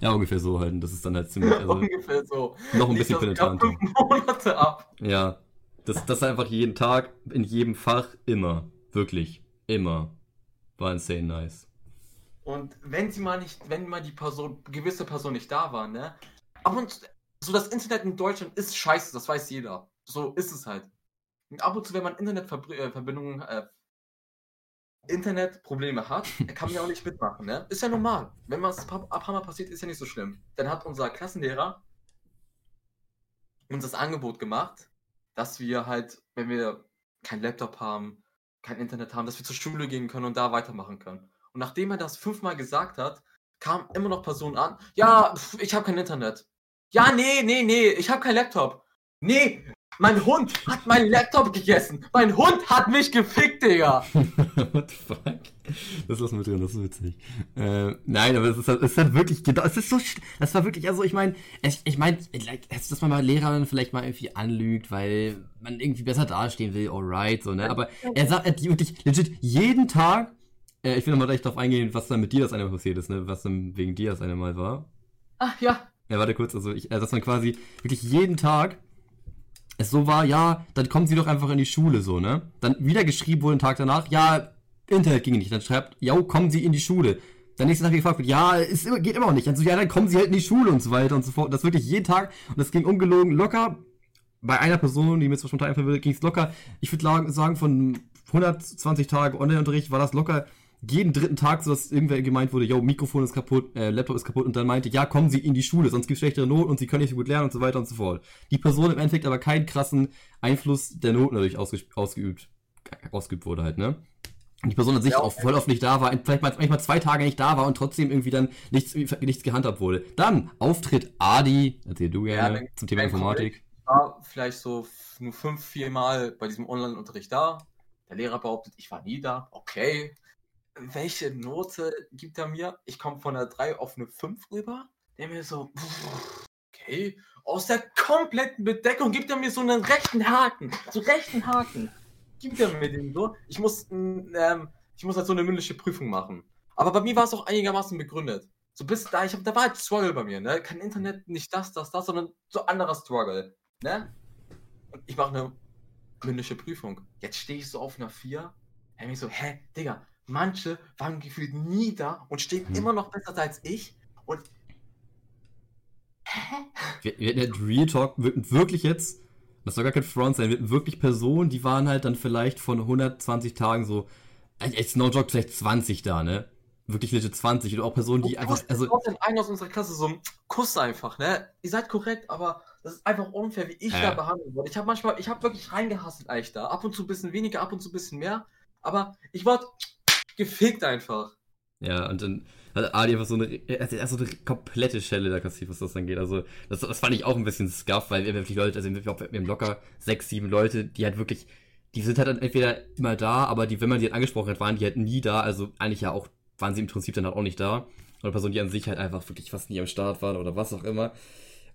Ja, ungefähr so halt. Und Das ist dann halt ziemlich, also ungefähr so. noch ein bisschen penetranter. Monate ab. Ja. Das, das einfach jeden Tag, in jedem Fach, immer. Wirklich. Immer. War insane nice. Und wenn sie mal nicht, wenn mal die Person, gewisse Person nicht da war, ne? Ab und zu, so das Internet in Deutschland ist scheiße, das weiß jeder. So ist es halt. Und ab und zu, wenn man Internetverbindungen, äh, Internetprobleme hat, kann man ja auch nicht mitmachen, ne? Ist ja normal. Wenn was ein paar, Mal passiert, ist ja nicht so schlimm. Dann hat unser Klassenlehrer uns das Angebot gemacht, dass wir halt, wenn wir kein Laptop haben, kein Internet haben, dass wir zur Schule gehen können und da weitermachen können. Und nachdem er das fünfmal gesagt hat, kamen immer noch Personen an. Ja, ich habe kein Internet. Ja, nee, nee, nee, ich habe kein Laptop. Nee, Mein Hund hat meinen Laptop gegessen. Mein Hund hat mich gefickt, Digga. What the fuck? Das lassen wir drin, das ist witzig. Äh, nein, aber es ist, halt, es ist halt wirklich, genau, es ist so, das war wirklich, also ich meine, ich, ich meine, like, dass man mal Lehrer dann vielleicht mal irgendwie anlügt, weil man irgendwie besser dastehen will, alright, so, ne, aber er sagt, er wirklich, legit, jeden Tag, äh, ich will nochmal gleich drauf eingehen, was dann mit dir das eine Mal passiert ist, ne, was dann wegen dir das eine Mal war. Ach, ja. Ja, warte kurz, also ich, äh, dass man quasi wirklich jeden Tag es so war, ja, dann kommen sie doch einfach in die Schule, so, ne? Dann wieder geschrieben wurde, einen Tag danach, ja, Internet ging nicht. Dann schreibt, ja, kommen Sie in die Schule. Dann nächsten Tag gefragt wird, ja, es geht immer noch nicht. Dann so, ja, dann kommen Sie halt in die Schule und so weiter und so fort. Das wirklich jeden Tag. Und das ging ungelogen locker. Bei einer Person, die mir zwar spontan würde, ging es locker. Ich würde sagen, von 120 Tagen Online-Unterricht war das locker jeden dritten Tag, so dass irgendwer gemeint wurde, yo, Mikrofon ist kaputt, äh, Laptop ist kaputt und dann meinte, ja, kommen Sie in die Schule, sonst gibt es schlechtere Noten und Sie können nicht so gut lernen und so weiter und so fort. Die Person im Endeffekt aber keinen krassen Einfluss der Noten dadurch ausge ausgeübt, ausgeübt wurde halt, ne? Und die Person an sich ja, auch voll oft nicht da war, vielleicht mal, manchmal zwei Tage nicht da war und trotzdem irgendwie dann nichts, nichts gehandhabt wurde. Dann Auftritt Adi, erzähl du gerne ja, zum Thema Informatik. Ich war vielleicht so nur fünf, vier Mal bei diesem Online-Unterricht da. Der Lehrer behauptet, ich war nie da. Okay. Welche Note gibt er mir? Ich komme von einer 3 auf eine 5 rüber. Der mir so, okay. Aus der kompletten Bedeckung gibt er mir so einen rechten Haken. So rechten Haken gibt er mir den so. Ich muss, ähm, ich muss halt so eine mündliche Prüfung machen. Aber bei mir war es auch einigermaßen begründet. So bis da, ich hab, da war halt Struggle bei mir, ne? Kein Internet, nicht das, das, das, sondern so anderer Struggle, ne? Und ich mache eine mündliche Prüfung. Jetzt stehe ich so auf einer 4. Er mich so, hä, Digga, manche waren gefühlt nie da und stehen hm. immer noch besser als ich. Und. Hä? Wir, wir, Real Talk wirklich jetzt das soll gar kein Front sein, wirklich Personen, die waren halt dann vielleicht von 120 Tagen so, jetzt no joke, vielleicht 20 da, ne? Wirklich legit 20 oder auch Personen, die einfach, also. einen aus unserer Klasse so ein Kuss einfach, ne? Ihr seid korrekt, aber das ist einfach unfair, wie ich äh. da behandelt wurde. Ich habe manchmal, ich habe wirklich reingehasselt eigentlich da. Ab und zu ein bisschen weniger, ab und zu ein bisschen mehr. Aber ich wurde gefickt einfach. Ja, und dann, hat Ali einfach so eine, also eine komplette Schelle da kassiert, was das dann geht. Also, das, das fand ich auch ein bisschen scuff, weil wir wirklich Leute, also wir haben locker sechs, sieben Leute, die halt wirklich, die sind halt dann entweder immer da, aber die, wenn man die halt angesprochen hat, waren die halt nie da, also eigentlich ja auch, waren sie im Prinzip dann halt auch nicht da. Oder Personen, die an sich halt einfach wirklich fast nie am Start waren oder was auch immer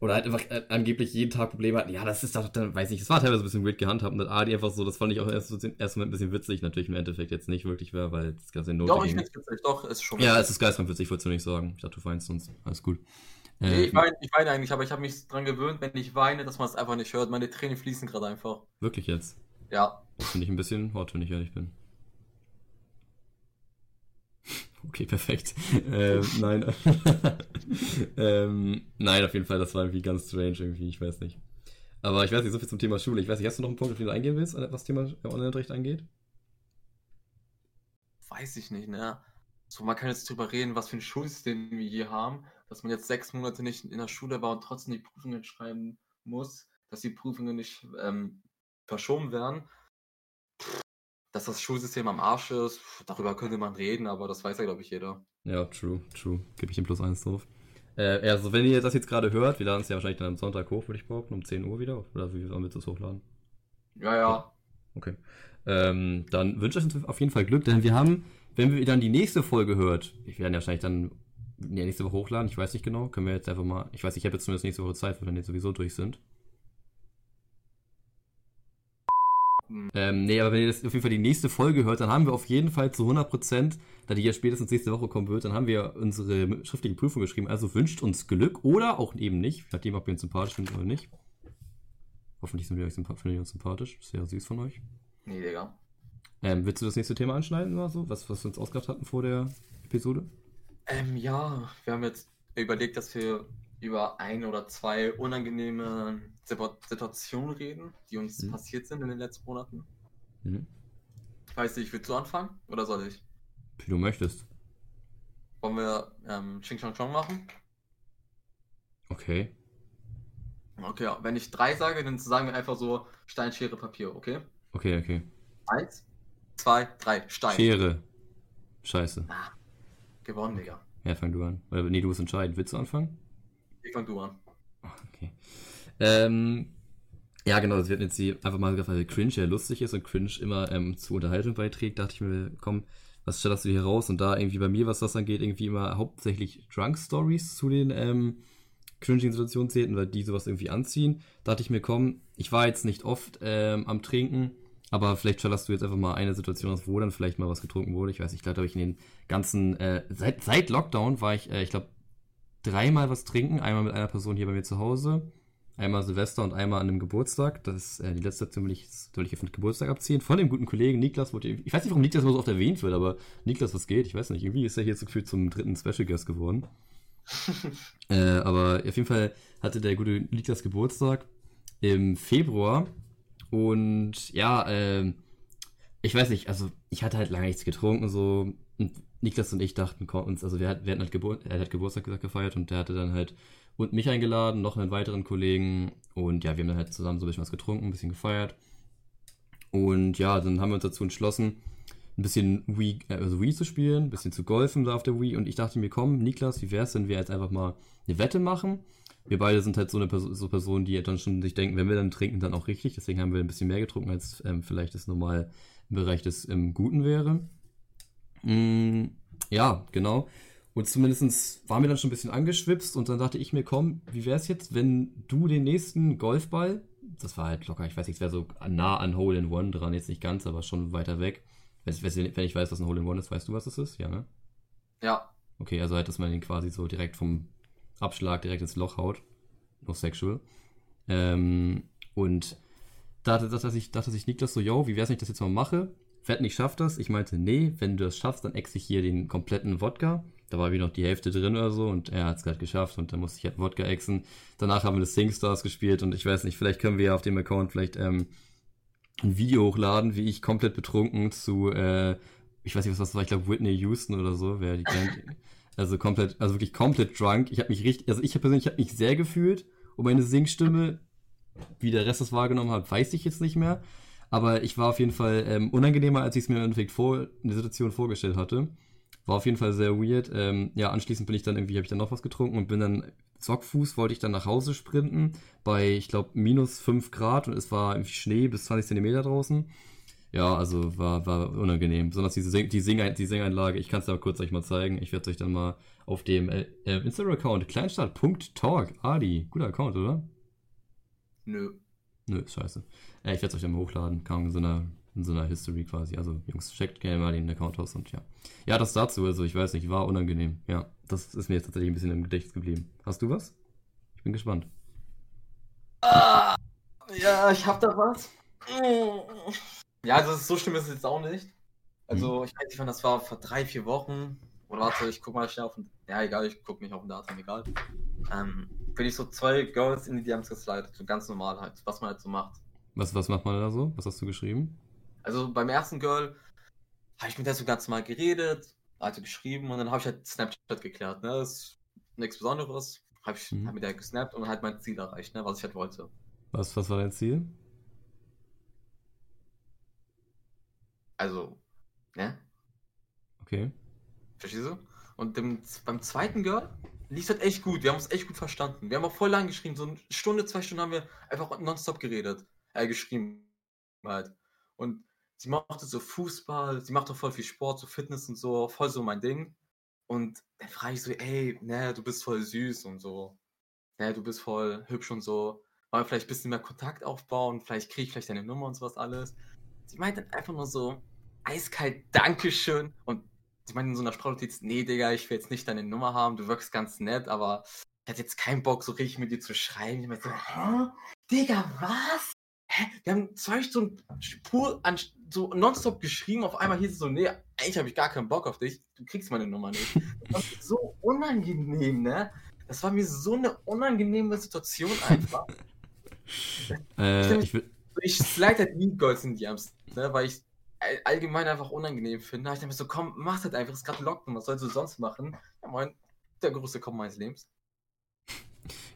oder halt einfach äh, angeblich jeden Tag Probleme hatten. Ja, das ist doch, dann weiß ich, das war teilweise ein bisschen weird gehandhabt und das Adi einfach so, das fand ich auch erst, so, erst mal ein bisschen witzig, natürlich im Endeffekt jetzt nicht wirklich wäre, weil das ganze Not. Doch, ich find's witzig, doch, ist schon. Ja, es ist geistreich witzig, wolltest du nicht sagen. Ich dachte, du weinst sonst. Alles gut. Nee, äh, ich weine, ich weine eigentlich, aber ich habe mich dran gewöhnt, wenn ich weine, dass man es einfach nicht hört. Meine Tränen fließen gerade einfach. Wirklich jetzt? Ja. Das finde ich ein bisschen hart, wenn ich ehrlich bin. Okay, perfekt. äh, nein. ähm, nein, auf jeden Fall, das war irgendwie ganz strange irgendwie, ich weiß nicht. Aber ich weiß nicht, so viel zum Thema Schule. Ich weiß nicht, hast du noch einen Punkt, auf den du eingehen willst, was Thema Online-Unterricht angeht? Weiß ich nicht, ne? So, man kann jetzt drüber reden, was für ein Schulsystem wir hier haben, dass man jetzt sechs Monate nicht in der Schule war und trotzdem die Prüfungen schreiben muss, dass die Prüfungen nicht ähm, verschoben werden dass das Schulsystem am Arsch ist, darüber könnte man reden, aber das weiß ja, glaube ich, jeder. Ja, true, true. Gebe ich ihm plus eins drauf. Äh, also wenn ihr das jetzt gerade hört, wir laden es ja wahrscheinlich dann am Sonntag hoch, würde ich behaupten, um 10 Uhr wieder. Oder wie sollen wir das hochladen? Ja, ja. Okay. Ähm, dann wünsche ich uns auf jeden Fall Glück, denn wir haben, wenn wir dann die nächste Folge hört, ich werde ja wahrscheinlich dann nächste Woche hochladen, ich weiß nicht genau, können wir jetzt einfach mal, ich weiß, ich habe jetzt zumindest nächste Woche Zeit, weil wir dann jetzt sowieso durch sind. Mhm. Ähm, nee, aber wenn ihr das auf jeden Fall die nächste Folge hört, dann haben wir auf jeden Fall zu 100%, da die ja spätestens nächste Woche kommen wird, dann haben wir unsere schriftliche Prüfung geschrieben. Also wünscht uns Glück oder auch eben nicht, nachdem, ob ihr uns sympathisch findet oder nicht. Hoffentlich sind wir euch sympath findet ihr uns sympathisch. Sehr süß von euch. Nee, Digga. Ähm, willst du das nächste Thema anschneiden oder so? Was, was wir uns ausgedacht hatten vor der Episode? Ähm, ja, wir haben jetzt überlegt, dass wir über ein oder zwei unangenehme Situationen reden, die uns mhm. passiert sind in den letzten Monaten. Mhm. Weiß nicht, willst du anfangen oder soll ich? Wie du möchtest. Wollen wir ähm, Ching Chong Chong machen? Okay. Okay, wenn ich drei sage, dann sagen wir einfach so Stein, Schere, Papier, okay? Okay, okay. Eins, zwei, drei, Stein. Schere. Scheiße. Ah, gewonnen, Digga. Ja, fang du an. Nee, du musst entscheiden. Willst du anfangen? Fang du an. Okay. Ähm, Ja, genau, das wird jetzt die einfach mal weil Cringe ja lustig ist und Cringe immer ähm, zu Unterhaltung beiträgt, dachte ich mir, komm, was stellst du hier raus? Und da irgendwie bei mir, was das angeht, irgendwie immer hauptsächlich Drunk Stories zu den ähm, cringy Situationen zählten, weil die sowas irgendwie anziehen. Da dachte ich mir, komm, ich war jetzt nicht oft ähm, am Trinken, aber vielleicht schallerst du jetzt einfach mal eine Situation aus, wo dann vielleicht mal was getrunken wurde. Ich weiß nicht, glaube ich in den ganzen, äh, seit, seit Lockdown war ich, äh, ich glaube, dreimal was trinken. Einmal mit einer Person hier bei mir zu Hause, einmal Silvester und einmal an einem Geburtstag. Das ist äh, die letzte Station, will ich, will ich auf den Geburtstag abziehen. Von dem guten Kollegen Niklas wurde, ich weiß nicht, warum Niklas immer so oft erwähnt wird, aber Niklas, was geht? Ich weiß nicht, irgendwie ist er hier jetzt gefühlt zum dritten Special Guest geworden. äh, aber auf jeden Fall hatte der gute Niklas Geburtstag im Februar. Und ja, äh, ich weiß nicht, also ich hatte halt lange nichts getrunken, so. Und Niklas und ich dachten uns, also wir, wir hatten halt Gebur er hat Geburtstag gefeiert und der hatte dann halt und mich eingeladen, noch einen weiteren Kollegen. Und ja, wir haben dann halt zusammen so ein bisschen was getrunken, ein bisschen gefeiert. Und ja, dann haben wir uns dazu entschlossen, ein bisschen Wii, äh, also Wii zu spielen, ein bisschen zu golfen da auf der Wii. Und ich dachte mir, komm, Niklas, wie wär's, wenn wir jetzt einfach mal eine Wette machen? Wir beide sind halt so eine Person, so Personen, die dann schon sich denken, wenn wir dann trinken, dann auch richtig. Deswegen haben wir ein bisschen mehr getrunken, als ähm, vielleicht das normal im Bereich des ähm, Guten wäre. Mm, ja, genau. Und zumindest waren wir dann schon ein bisschen angeschwipst und dann dachte ich mir, komm, wie wär's jetzt, wenn du den nächsten Golfball, das war halt locker, ich weiß nicht, es wäre so nah an Hole in One dran, jetzt nicht ganz, aber schon weiter weg, wenn ich weiß, was ein Hole in One ist, weißt du, was es ist? Ja, ne? Ja. Okay, also halt, dass man ihn quasi so direkt vom Abschlag direkt ins Loch haut. No sexual. Ähm, und da dachte sich, dachte sich Niklas so, yo, wie wär's, wenn ich das jetzt mal mache? Wetten, ich schaff das. Ich meinte, nee, wenn du das schaffst, dann ex ich hier den kompletten Wodka. Da war wie noch die Hälfte drin oder so und er hat es gerade geschafft und dann musste ich halt Wodka exen. Danach haben wir das Stars gespielt und ich weiß nicht, vielleicht können wir ja auf dem Account vielleicht ähm, ein Video hochladen, wie ich komplett betrunken zu, äh, ich weiß nicht, was das war, ich glaube Whitney Houston oder so, wer die kennt. Also komplett, also wirklich komplett drunk. Ich habe mich richtig, also ich persönlich habe mich sehr gefühlt und meine Singstimme, wie der Rest das wahrgenommen hat, weiß ich jetzt nicht mehr. Aber ich war auf jeden Fall ähm, unangenehmer, als ich es mir im Endeffekt vor, in der Situation vorgestellt hatte. War auf jeden Fall sehr weird. Ähm, ja, anschließend bin ich dann irgendwie, habe ich dann noch was getrunken und bin dann Sockfuß, wollte ich dann nach Hause sprinten bei, ich glaube, minus 5 Grad und es war irgendwie Schnee bis 20 Zentimeter draußen. Ja, also war, war unangenehm. Besonders diese Sing die, Sing die Singeinlage, ich kann es dir kurz euch mal zeigen. Ich werde euch dann mal auf dem äh, äh Instagram-Account kleinstadt.talk, Adi, guter Account, oder? Nö. Nö, scheiße. Äh, ich werde es euch dann mal hochladen, kam in so einer in so einer History quasi. Also, Jungs, checkt gerne mal den Account aus und ja. Ja, das dazu, also ich weiß nicht, war unangenehm. Ja, das ist mir jetzt tatsächlich ein bisschen im Gedächtnis geblieben. Hast du was? Ich bin gespannt. Ah, ja, ich hab da was. Ja, also so schlimm ist es jetzt auch nicht. Also, hm. ich weiß nicht, wann das war, vor drei, vier Wochen. Oder warte, ich guck mal schnell auf den. Ja, egal, ich guck nicht auf den Datum, egal. Ähm, bin ich so zwei Girls in die DMs geslidet, so ganz normal halt, was man halt so macht. Was, was macht man da so? Was hast du geschrieben? Also beim ersten Girl habe ich mit der so ganz normal geredet, also geschrieben und dann habe ich halt Snapchat geklärt. Ne? Das ist nichts Besonderes. Habe ich mhm. hab mit der gesnappt und halt mein Ziel erreicht, ne? was ich halt wollte. Was, was war dein Ziel? Also, ne? Okay. Verstehst du? Und dem, beim zweiten Girl lief es halt echt gut. Wir haben uns echt gut verstanden. Wir haben auch voll lang geschrieben. So eine Stunde, zwei Stunden haben wir einfach nonstop geredet. Äh, geschrieben. Halt. Und sie machte so Fußball, sie macht auch voll viel Sport, so Fitness und so, voll so mein Ding. Und dann frage ich so, ey, ne, du bist voll süß und so. Ne, du bist voll hübsch und so. Wollen wir vielleicht ein bisschen mehr Kontakt aufbauen? Vielleicht kriege ich vielleicht deine Nummer und sowas alles. Sie meint dann einfach nur so, eiskalt, Dankeschön. Und sie meint in so einer Sprachnotiz, nee, Digga, ich will jetzt nicht deine Nummer haben, du wirkst ganz nett, aber ich hätte jetzt keinen Bock, so richtig mit dir zu schreiben. Ich meinte so, hä? Digga, was? Hä, wir haben zwei Stunden pur an, so nonstop geschrieben, auf einmal hieß es so, nee, eigentlich habe ich gar keinen Bock auf dich, du kriegst meine Nummer nicht. Das ist so unangenehm, ne? Das war mir so eine unangenehme Situation einfach. äh, ich, ich, ich slide halt nie Girls in DMs, ne, weil ich allgemein einfach unangenehm finde. Ich dachte mir so, komm, mach das einfach, es ist gerade Lockdown, was sollst du sonst machen? Ja, moin, der größte Kopf meines Lebens.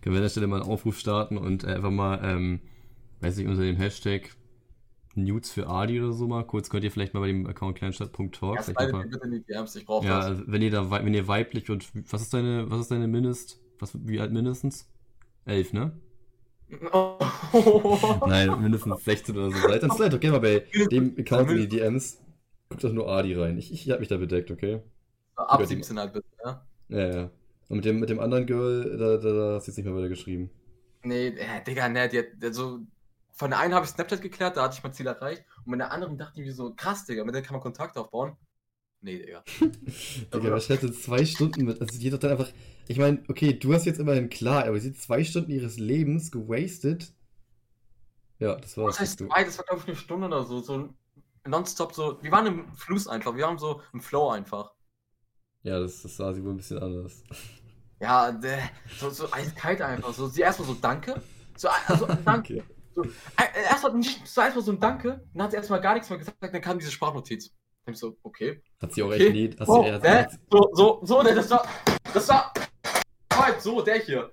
Können wir an der Stelle mal einen Aufruf starten und einfach mal ähm, weiß ich, unter dem Hashtag Nudes für Adi oder so mal. Kurz könnt ihr vielleicht mal bei dem Account kleinstadt.talk. Ja, nicht. Also wenn ihr da, wenn ihr weiblich und was ist deine, was ist deine Mindest, was, wie alt mindestens? Elf, ne? Oh. Nein, mindestens 16 oder so. Seid dann slide gerne mal bei dem Account in die DMs. Guckt doch nur Adi rein. Ich, ich hab mich da bedeckt, okay? Ab Ja, die- 17 halt bitte, ja? Ja, ja. Und mit dem, mit dem anderen Girl, da, da, da hast du jetzt nicht mehr weiter geschrieben. Nee, äh, Digga, ne, die hat, also, von der einen habe ich Snapchat geklärt, da hatte ich mein Ziel erreicht. Und mit der anderen dachte ich mir so, krass, Digga, mit der kann man Kontakt aufbauen. Nee, Digga. Digga, was hätte zwei Stunden mit. Also, die hat doch dann einfach. Ich meine, okay, du hast jetzt immerhin klar, aber sie hat zwei Stunden ihres Lebens gewastet. Ja, das war's. Was heißt du. zwei? Das war, glaube ich, eine Stunde oder so. So nonstop so. Wir waren im Fluss einfach. Wir waren so im Flow einfach. Ja, das, das sah sie wohl ein bisschen anders. Ja, so, so eiskalt einfach. So, sie erstmal so Danke. So, also, Danke. Okay. So, erstmal nicht, so erstmal so ein Danke. Dann hat sie erstmal gar nichts mehr gesagt. Dann kam diese Sprachnotiz. Dann hab ich so, okay. Hat sie auch Okay. echt nie. Hast Oh, hat, So, so, so, ne, das war. Das war. Halt, so, der hier.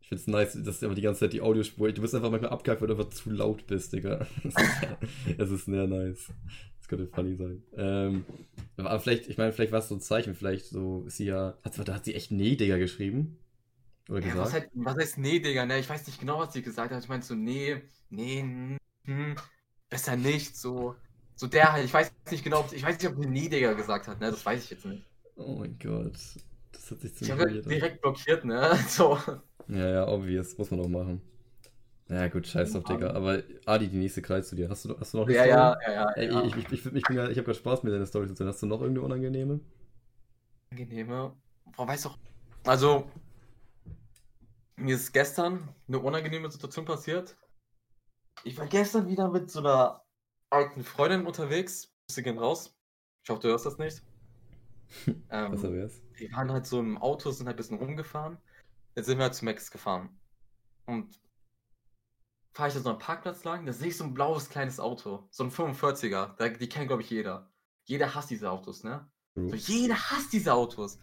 ich find's nice, dass du aber die ganze Zeit die Audiospur. Du bist einfach manchmal abgehakt, weil du einfach zu laut bist, Digga. Es ist sehr nice. Das könnte funny sein. Ähm, aber vielleicht, ich meine, vielleicht war es so ein Zeichen, vielleicht so ist sie ja. Hat, da hat sie echt Nee, Digga, geschrieben. Oder Ja, gesagt. was, halt, was heißt nee, Digga, ne? Ich weiß nicht genau, was sie gesagt hat. Ich meinte so, nee, nee, hm, hm, besser nicht, so. So der halt, ich weiß nicht genau, ob, ich weiß nicht, ob sie nee, Digga gesagt hat, ne? Das weiß ich jetzt nicht. Oh mein Gott. Das hat sich Ich ziemlich habe direkt blockiert, ne? So. Ja, ja, obvious. Muss man auch machen. Ja, gut, scheiß drauf, Digga. Aber Adi, die nächste Kreis zu dir. Hast du, hast du noch eine Ja, Story? ja, ja, ja. Ey, ja. ich, ich, ich, ich, ich habe gerade Spaß mit deiner Story zu erzählen. Hast du noch irgendeine unangenehme? Angenehme. Boah, weißt doch. Also, mir ist gestern eine unangenehme Situation passiert. Ich war gestern wieder mit so einer alten Freundin unterwegs. Sie gehen raus. Ich hoffe, du hörst das nicht. ähm, Was wär's? wir waren halt so im Auto, sind halt ein bisschen rumgefahren. Jetzt sind wir halt zu Max gefahren. Und fahre ich da so am Parkplatz lang, da sehe ich so ein blaues kleines Auto. So ein 45er. Da, die kennt, glaube ich, jeder. Jeder hasst diese Autos, ne? So, jeder hasst diese Autos.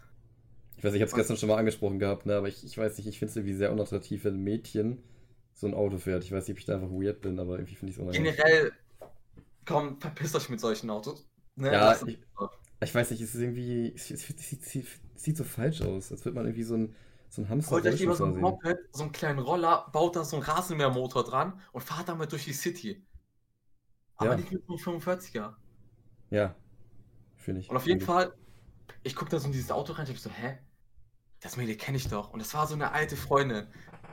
Ich weiß, ich habe es gestern schon mal angesprochen gehabt, ne? aber ich, ich weiß nicht, ich finde es irgendwie sehr unattraktiv, wenn ein Mädchen so ein Auto fährt. Ich weiß nicht, ob ich da einfach weird bin, aber irgendwie finde ich es unangenehm. Generell, komm, verpisst euch mit solchen Autos. Ne? Ja, ich- Ich weiß nicht, es ist irgendwie. Es, es, es, sieht, sieht, so falsch aus, als würde man irgendwie so ein, so ein Hamster Holt euch lieber so ein. Moped, so einen kleinen Roller, baut da so einen Rasenmähermotor dran und fahrt damit durch die City. Aber Ja. nicht mit einem 45er. Ja, finde ich. Und auf jeden. Fall, ich guck da so in dieses Auto rein und ich so, hä? Das Mädel kenne ich doch. Und das war so eine alte Freundin,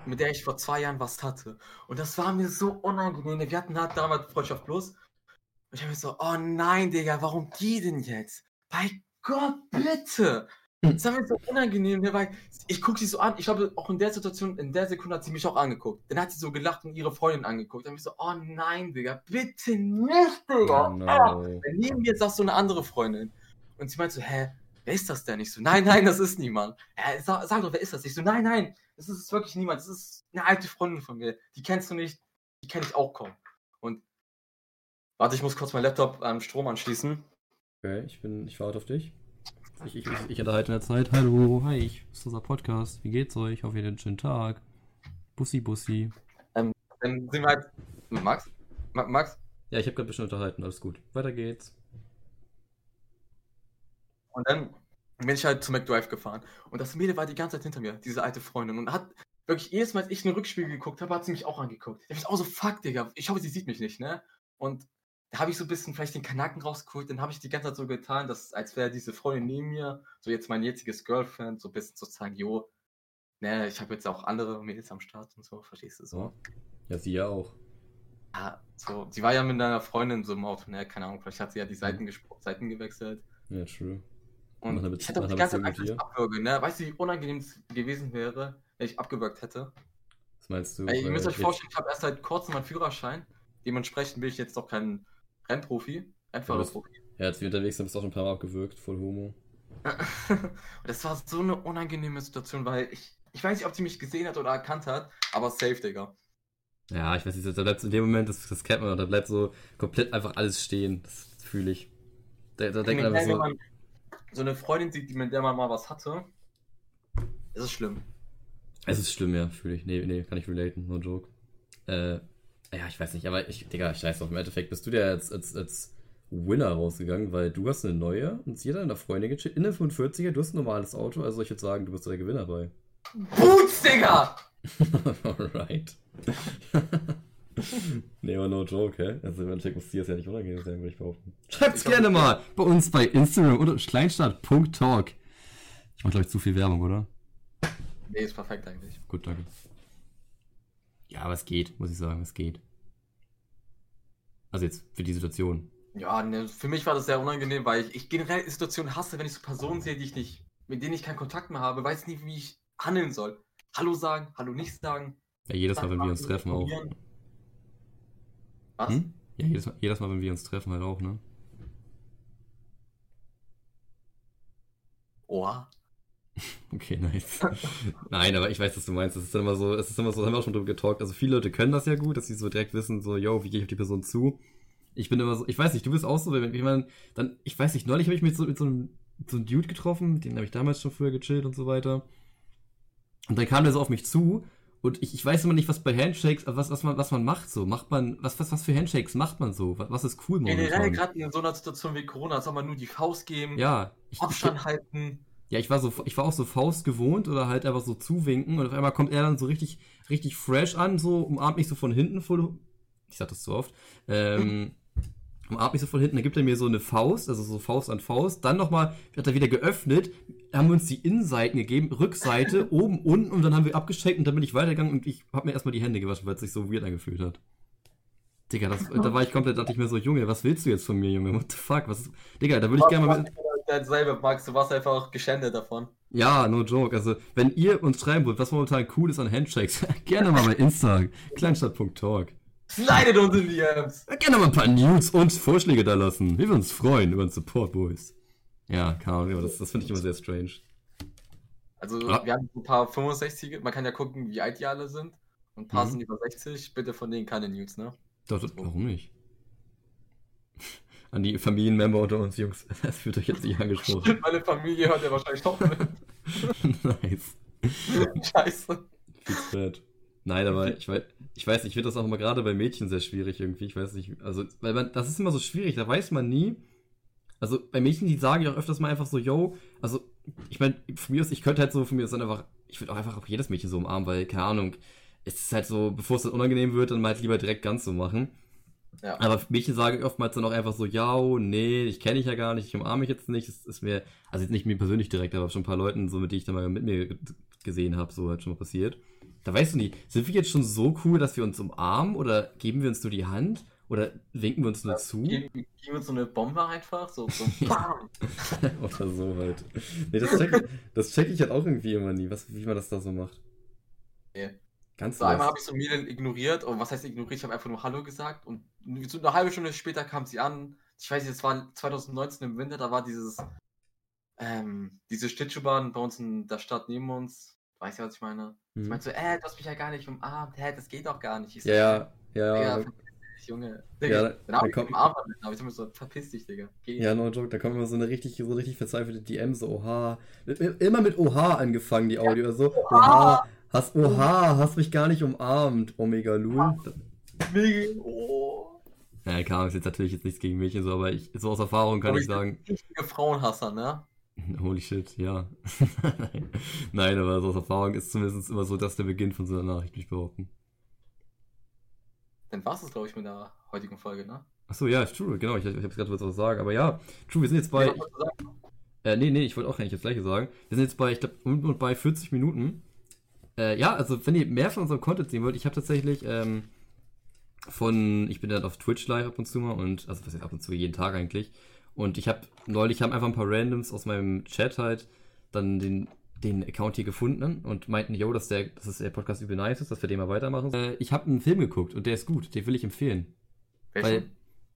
mit der ich vor zwei Jahren was hatte. Und das war mir so unangenehm. Wir hatten halt damals Freundschaft plus. Und ich habe mir so, oh nein, Digga, warum die denn jetzt? Bei Gott, bitte! Das war mir so unangenehm, ne, weil ich gucke sie so an. Ich glaube, auch in der Situation, in der Sekunde hat sie mich auch angeguckt. Dann hat sie so gelacht und ihre Freundin angeguckt. Dann habe ich so, oh nein, Digga, bitte nicht, Digga. Oh Ah. no. Dann nehmen wir jetzt auch so eine andere Freundin. Und sie meint so, hä, wer ist das denn? Ich so, nein, nein, das ist niemand. Hä, sag, sag doch, wer ist das? Ich so, nein, nein, das ist wirklich niemand. Das ist eine alte Freundin von mir. Die kennst du nicht, die kenne ich auch kaum. Und warte, ich muss kurz meinen Laptop am Strom anschließen. Okay, ich bin, ich warte auf dich. Ich, ich, ich, ich unterhalte in der Zeit. Hallo, hi, ich, ist unser Podcast. Wie geht's euch? Ich hoffe, ihr hattet einen schönen Tag. Bussi, Bussi. Dann sind wir halt. Max? Ma Max? Ja, ich habe gerade ein bisschen unterhalten, alles gut. Weiter geht's. Und dann bin ich halt zu McDrive gefahren. Und das Mädel war die ganze Zeit hinter mir, diese alte Freundin. Und hat wirklich jedes Mal, als ich in den Rückspiegel geguckt habe, hat sie mich auch angeguckt. Ich auch so, fuck, Digga. Ich hoffe, sie sieht mich nicht, ne? Und da habe ich so ein bisschen vielleicht den Kanaken rausgeholt. Dann habe ich die ganze Zeit so getan, dass, als wäre diese Freundin neben mir, so jetzt mein jetziges Girlfriend, so ein bisschen zu sagen, jo, ne, ich habe jetzt auch andere Mädels am Start und so, verstehst du so? Ja, sie ja auch. Ja, so, sie war ja mit einer Freundin so im Auto, ne, keine Ahnung, vielleicht hat sie ja die Seiten, gespro- Seiten gewechselt. Ja, true. Und einer ich hätte auch die ganze Zeit Angst, mit dass ich abwürge, ne? Weißt du, wie unangenehm es gewesen wäre, wenn ich abgewürgt hätte? Was meinst du? Ey, ihr müsst euch vorstellen, ich habe erst seit kurzem meinen Führerschein. Dementsprechend bin ich jetzt noch kein Rennprofi, Rennfahrerprofi. Ja, als wir unterwegs sind, bist du auch schon ein paar Mal abgewürgt, voll Homo. Das war so eine unangenehme Situation, weil ich, ich weiß nicht, ob sie mich gesehen hat oder erkannt hat, aber safe, Digga. Ja, ich weiß nicht, da bleibt in dem Moment, das, das kennt man, da bleibt so komplett einfach alles stehen. Das fühle ich. Da, da denkt man einfach so, man so eine Freundin sieht, die mit der man mal was hatte, ist es schlimm. es ist schlimm, ja, fühle ich. Nee, nee, kann ich relaten, no joke. Äh, ja, ich weiß nicht, aber ich, Digga, ich weiß doch, im Endeffekt bist du der als, als, als Winner rausgegangen, weil du hast eine neue und sie hat eine Freundin gechillt in der 45er, du hast ein normales Auto, also ich würde sagen, du bist der Gewinner bei. Boots, Digga! Alright. nee, aber no joke, hä? Also im Endeffekt muss dir das ja nicht unangenehm sein, würde ich behaupten. Schreibt's Ich gerne mal bei uns bei Instagram oder kleinstadt.talk. Ich mach, glaube ich, zu viel Werbung, oder? Nee, ist perfekt eigentlich. Gut, danke. Ja, aber es geht, muss ich sagen, es geht. Also jetzt für die Situation. Ja, ne, für mich war das sehr unangenehm, weil ich, ich generell Situationen hasse, wenn ich so Personen sehe, die ich nicht, mit denen ich keinen Kontakt mehr habe, weiß nie, wie ich handeln soll. Hallo sagen, Hallo nicht sagen. Ja, jedes Mal, wenn wir uns treffen, auch. Was? Hm? Ja, jedes Mal, jedes Mal, wenn wir uns treffen, halt auch, ne? Oha. Okay, nice. Nein, aber ich weiß, was du meinst. Es ist dann immer so, es ist immer so, haben wir auch schon drüber getalkt. Also viele Leute können das ja gut, dass sie so direkt wissen, so, yo, wie gehe ich auf die Person zu? Ich bin immer so, ich weiß nicht, du bist auch so, wenn jemand, dann, ich weiß nicht, neulich habe ich mich so mit so einem, so einem Dude getroffen, mit dem habe ich damals schon früher gechillt und so weiter. Und dann kam der so auf mich zu und ich, ich weiß immer nicht, was bei Handshakes, was, was man, was man macht so. Macht man, was, was, was für Handshakes macht man so? Was, was ist cool Generell momentan? gerade in so einer Situation wie Corona soll man nur die Faust geben, Ja, ich, ich, Abstand halten. ja, ich war so, ich war auch so Faust gewohnt oder halt einfach so zuwinken und auf einmal kommt er dann so richtig, richtig fresh an, so umarmt mich so von hinten voll, ich sag das so oft, ähm, umarmt mich so von hinten, dann gibt er mir so eine Faust, also so Faust an Faust, dann nochmal, hat er wieder geöffnet, haben wir uns die Innenseiten gegeben, Rückseite, oben, unten und dann haben wir abgecheckt und dann bin ich weitergegangen und ich habe mir erstmal die Hände gewaschen, weil es sich so weird angefühlt hat. Digga, das, da war ich komplett, dachte ich mir so, Junge, was willst du jetzt von mir, Junge? What the fuck? Was, Digga, da würde ich gerne mal mit, Dasselbe, Max, du warst einfach geschändet davon. Ja, no joke. Also, wenn ihr uns schreiben wollt, was momentan cool ist an Handshakes, gerne mal bei Insta, kleinstadt.talk. Slidet uns in die DMs. Gerne mal ein paar News und Vorschläge da lassen. Wir würden uns freuen über den Support, Boys. Ja, keine Ahnung, das, das finde ich immer sehr strange. Also, Ah. wir haben ein paar 65, man kann ja gucken, wie alt die alle sind. Und ein paar Mhm. sind über 60, bitte von denen keine News, ne? Doch, doch, warum nicht? An die Familienmember unter uns, Jungs, das fühlt euch jetzt nicht angesprochen. Meine Familie hört ja wahrscheinlich doch mit. nice. Scheiße. Viel. Nein, aber ich weiß, ich weiß, ich finde das auch immer gerade bei Mädchen sehr schwierig irgendwie. Ich weiß nicht, also, weil man, das ist immer so schwierig, da weiß man nie. Also bei Mädchen, die sagen ja auch öfters mal einfach so, yo, also ich meine, von mir aus, ich könnte halt so von mir aus dann einfach, ich würde auch einfach auch jedes Mädchen so umarmen, weil, keine Ahnung, es ist halt so, bevor es dann unangenehm wird, dann mal halt lieber direkt ganz so machen. Ja. Aber Mädchen sagen oftmals dann auch einfach so, ja, nee, ich kenne dich ja gar nicht, ich umarme mich jetzt nicht. Es ist mir, also jetzt nicht mir persönlich direkt, aber schon ein paar Leuten, so mit denen ich dann mal mit mir gesehen habe, so halt schon mal passiert. Da weißt du nie, sind wir jetzt schon so cool, dass wir uns umarmen oder geben wir uns nur die Hand oder winken wir uns nur zu? Geben geben wir so eine Bombe einfach, so, so BAM! oder so halt. Nee, das check, ich- das check ich halt auch irgendwie immer nie, was, wie man das da so macht. Nee. Ganz So einmal habe ich so Mädel ignoriert, und was heißt ignoriert? Ich habe einfach nur Hallo gesagt und so eine halbe Stunde später kam sie an. Ich weiß nicht, es war 2019 im Winter, da war dieses, ähm, diese Schlittschuhbahn bei uns in der Stadt neben uns. Weißt du, was ich meine? Ich Hm. meinte so, äh, du hast mich ja gar nicht umarmt, hä, das geht doch gar nicht. Ich so, Ja, ja, ja, ja, Junge. Ja, Digga, dann da hab ich kommt- umarmt, aber ich hab mir so, verpiss dich, Digga. Geh. Ja, no joke, da kommt immer so eine richtig, so richtig verzweifelte DM, so Oha. Immer mit Oha angefangen, die Audio. So, Oha, hast, Oha, hast mich gar nicht umarmt, Omega Lul. Mega, oh. Ja, Ahnung, ist jetzt natürlich jetzt nichts gegen Mädchen, so, aber ich, so aus Erfahrung kann Aber ich ich bin sagen, Richtige Frauenhasser, ne? holy shit, ja. Nein, aber so aus Erfahrung ist zumindest immer so, dass der Beginn von so einer Nachricht, würde ich behaupten. Dann war's es, glaube ich, mit der heutigen Folge, ne? Achso, ja, ist true, genau, ich, ich hab's gerade was zu sagen, aber ja, true, wir sind jetzt bei, Ja? Äh, nee, nee, ich wollte auch eigentlich das gleiche sagen. Wir sind jetzt bei, ich glaube, und, und bei 40 Minuten. Äh, ja, also wenn ihr mehr von unserem Content sehen wollt, ich habe tatsächlich ähm, von, ich bin dann auf Twitch live ab und zu mal und, also was heißt ab und zu, jeden Tag eigentlich. Und ich habe neulich haben einfach ein paar Randoms aus meinem Chat halt dann den, den Account hier gefunden und meinten, yo, dass der, dass das der Podcast übel nice ist, dass wir den mal weitermachen. Äh, ich habe einen Film geguckt und der ist gut, den will ich empfehlen. Welchen? Weil,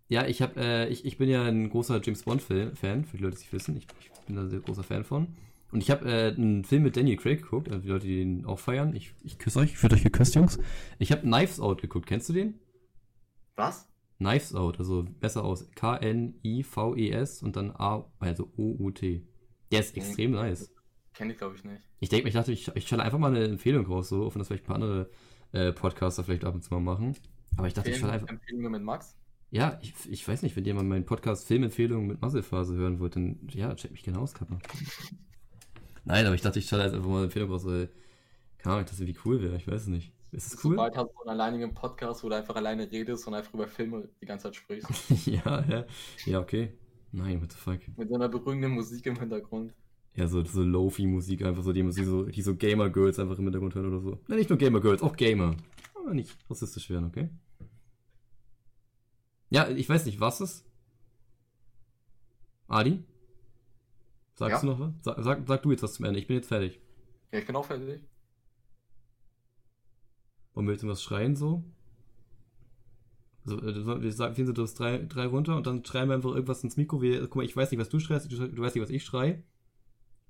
ja, ich habe, äh, ich, ich bin ja ein großer James Bond Film Fan, für die Leute, die es wissen. Ich, ich bin da ein sehr großer Fan von. Und ich habe äh, einen Film mit Daniel Craig geguckt, also die Leute, die den auch feiern. Ich, ich küsse euch, ich würde euch geküsst, Jungs. Ich habe Knives Out geguckt, kennst du den? Was? Knives Out, also besser aus. K-N-I-V-E-S und dann A, also O-U-T. Der ist extrem nice. Kenne ich, glaube ich, nicht. Ich denke, ich dachte, ich, ich stelle einfach mal eine Empfehlung raus, so, wenn das vielleicht ein paar andere äh, Podcaster vielleicht ab und zu mal machen. Aber ich dachte, ich stelle einfach. Empfehlungen mit Max? Ja, ich, ich weiß nicht, wenn jemand meinen Podcast Filmempfehlungen mit Muskelphase hören wollt, dann ja, check mich gerne aus, Kappa. Nein, aber ich dachte, ich stelle jetzt einfach mal eine Empfehlung raus, weil, Keine Ahnung, das irgendwie cool wäre, ich weiß nicht. Ist es cool? bald hast du einen alleinigen Podcast, wo du einfach alleine redest und einfach über Filme die ganze Zeit sprichst. ja, ja. Ja, okay. Nein, what the fuck. Mit so einer beruhigenden Musik im Hintergrund. Ja, so, so Lofi-Musik, einfach so, die, die so, die so Gamer-Girls einfach im Hintergrund hören oder so. Nein, nicht nur Gamer-Girls, auch Gamer. Aber nicht rassistisch werden, okay? Ja, ich weiß nicht, was ist? Adi? Sagst Ja? du noch was? Sag, sag, sag du jetzt was zum Ende, ich bin jetzt fertig. Ja, ich bin auch fertig. Wollen wir jetzt was schreien so? Also, wir sagen, wir das drei, drei runter und dann schreien wir einfach irgendwas ins Mikro. Wir, guck mal, ich weiß nicht, was du schreist, du, du weißt nicht, was ich schrei.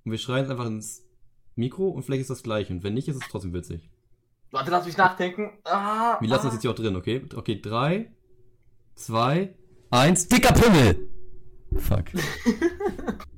Und wir schreien es einfach ins Mikro und vielleicht ist das gleich. Und wenn nicht, ist es trotzdem witzig. Warte, lass mich nachdenken. Ah, Wir lassen ah. das jetzt hier auch drin, okay? Okay, drei, zwei, eins, dicker Pimmel! Fuck.